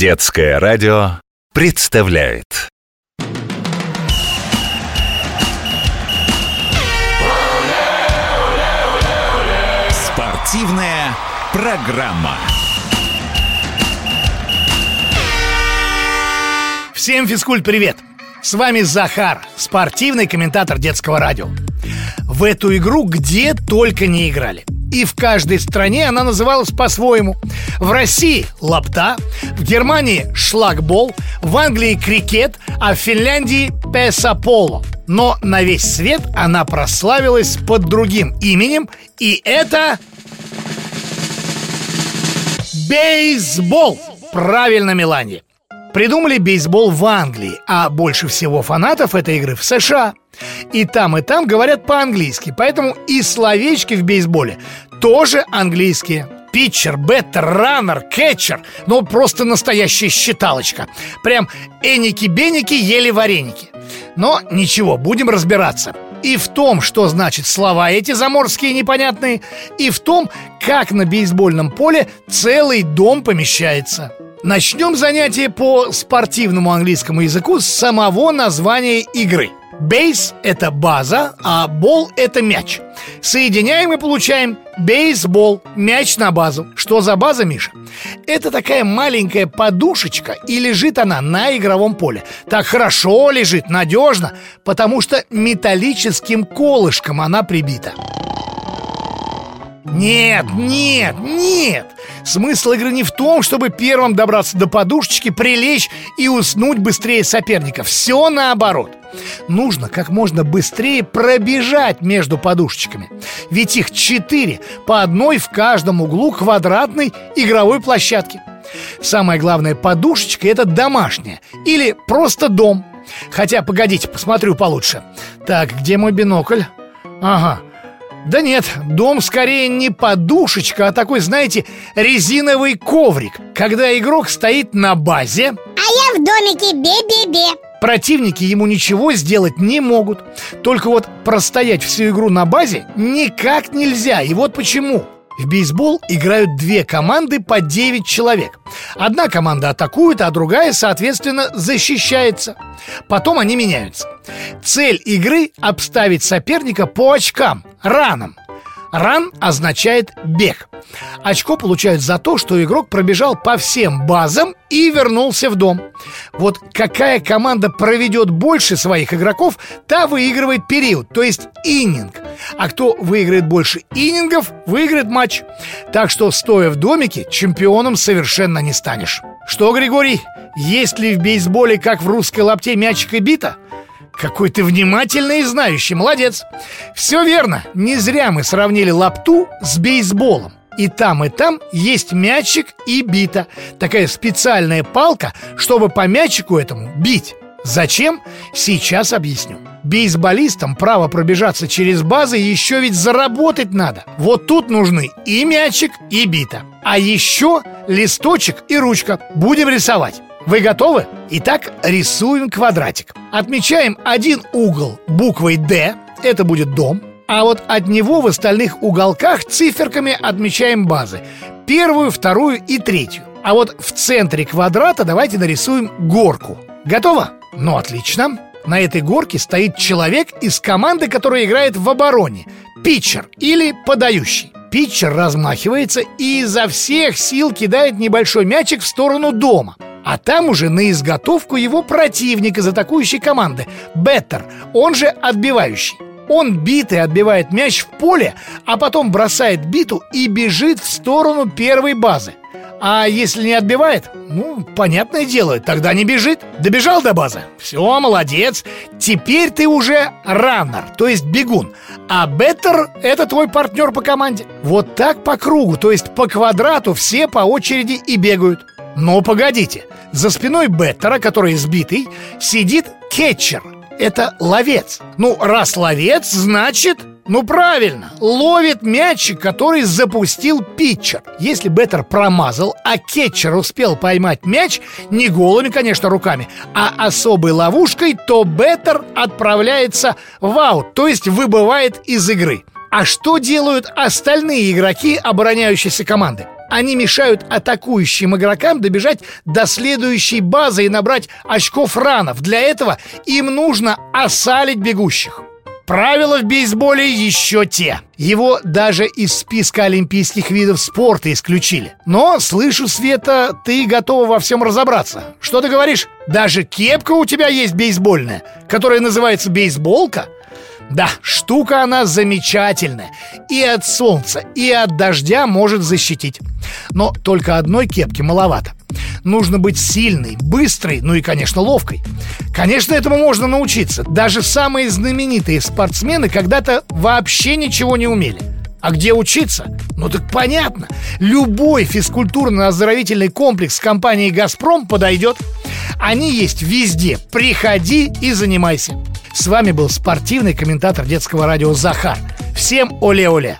Детское радио представляет Спортивная программа. Всем физкульт привет! С вами Захар, спортивный комментатор детского радио. В эту игру где только не играли. И в каждой стране она называлась по-своему. В России – лапта, в Германии – шлагбол, в Англии – крикет, а в Финляндии – песаполо. Но на весь свет она прославилась под другим именем, и это... Бейсбол! Правильно, Мелания. Придумали бейсбол в Англии, а больше всего фанатов этой игры в США. И там, и там говорят по-английски, поэтому и словечки в бейсболе тоже английские. Питчер, беттер, раннер, кетчер Ну, просто настоящая считалочка Прям эники-беники ели вареники Но ничего, будем разбираться и в том, что значит слова эти заморские непонятные, и в том, как на бейсбольном поле целый дом помещается. Начнем занятие по спортивному английскому языку с самого названия игры – Бейс – это база, а бол – это мяч. Соединяем и получаем бейсбол, мяч на базу. Что за база, Миша? Это такая маленькая подушечка, и лежит она на игровом поле. Так хорошо лежит, надежно, потому что металлическим колышком она прибита. Нет, нет, нет! Смысл игры не в том, чтобы первым добраться до подушечки, прилечь и уснуть быстрее соперника. Все наоборот. Нужно как можно быстрее пробежать между подушечками. Ведь их четыре, по одной в каждом углу квадратной игровой площадки. Самая главная подушечка – это домашняя или просто дом. Хотя, погодите, посмотрю получше. Так, где мой бинокль? Ага, да нет, дом скорее не подушечка, а такой, знаете, резиновый коврик Когда игрок стоит на базе А я в домике бе-бе-бе Противники ему ничего сделать не могут Только вот простоять всю игру на базе никак нельзя И вот почему в бейсбол играют две команды по 9 человек. Одна команда атакует, а другая, соответственно, защищается. Потом они меняются. Цель игры – обставить соперника по очкам, ранам. Ран означает бег. Очко получают за то, что игрок пробежал по всем базам и вернулся в дом. Вот какая команда проведет больше своих игроков, та выигрывает период, то есть иннинг. А кто выиграет больше иннингов, выиграет матч. Так что, стоя в домике, чемпионом совершенно не станешь. Что, Григорий, есть ли в бейсболе, как в русской лапте, мячик и бита? Какой ты внимательный и знающий, молодец. Все верно, не зря мы сравнили лапту с бейсболом. И там, и там есть мячик и бита. Такая специальная палка, чтобы по мячику этому бить. Зачем? Сейчас объясню. Бейсболистам право пробежаться через базы еще ведь заработать надо. Вот тут нужны и мячик, и бита. А еще листочек и ручка. Будем рисовать вы готовы? Итак, рисуем квадратик. Отмечаем один угол буквой «Д», это будет дом, а вот от него в остальных уголках циферками отмечаем базы. Первую, вторую и третью. А вот в центре квадрата давайте нарисуем горку. Готово? Ну, отлично. На этой горке стоит человек из команды, которая играет в обороне. Питчер или подающий. Питчер размахивается и изо всех сил кидает небольшой мячик в сторону дома – а там уже на изготовку его противник из атакующей команды Беттер, он же отбивающий он битый отбивает мяч в поле, а потом бросает биту и бежит в сторону первой базы. А если не отбивает, ну, понятное дело, тогда не бежит. Добежал до базы. Все, молодец. Теперь ты уже раннер, то есть бегун. А беттер – это твой партнер по команде. Вот так по кругу, то есть по квадрату все по очереди и бегают. Но погодите, за спиной Беттера, который сбитый, сидит кетчер. Это ловец. Ну, раз ловец, значит... Ну правильно, ловит мячик, который запустил питчер Если Беттер промазал, а кетчер успел поймать мяч Не голыми, конечно, руками, а особой ловушкой То Беттер отправляется в аут, то есть выбывает из игры А что делают остальные игроки обороняющейся команды? Они мешают атакующим игрокам добежать до следующей базы и набрать очков ранов. Для этого им нужно осалить бегущих. Правила в бейсболе еще те. Его даже из списка олимпийских видов спорта исключили. Но, слышу, Света, ты готова во всем разобраться. Что ты говоришь? Даже кепка у тебя есть бейсбольная, которая называется бейсболка? Да, штука она замечательная. И от солнца, и от дождя может защитить. Но только одной кепки маловато. Нужно быть сильной, быстрой, ну и, конечно, ловкой. Конечно, этому можно научиться. Даже самые знаменитые спортсмены когда-то вообще ничего не умели. А где учиться? Ну так понятно. Любой физкультурно-оздоровительный комплекс компании «Газпром» подойдет. Они есть везде. Приходи и занимайся. С вами был спортивный комментатор детского радио Захар. Всем оле-оле!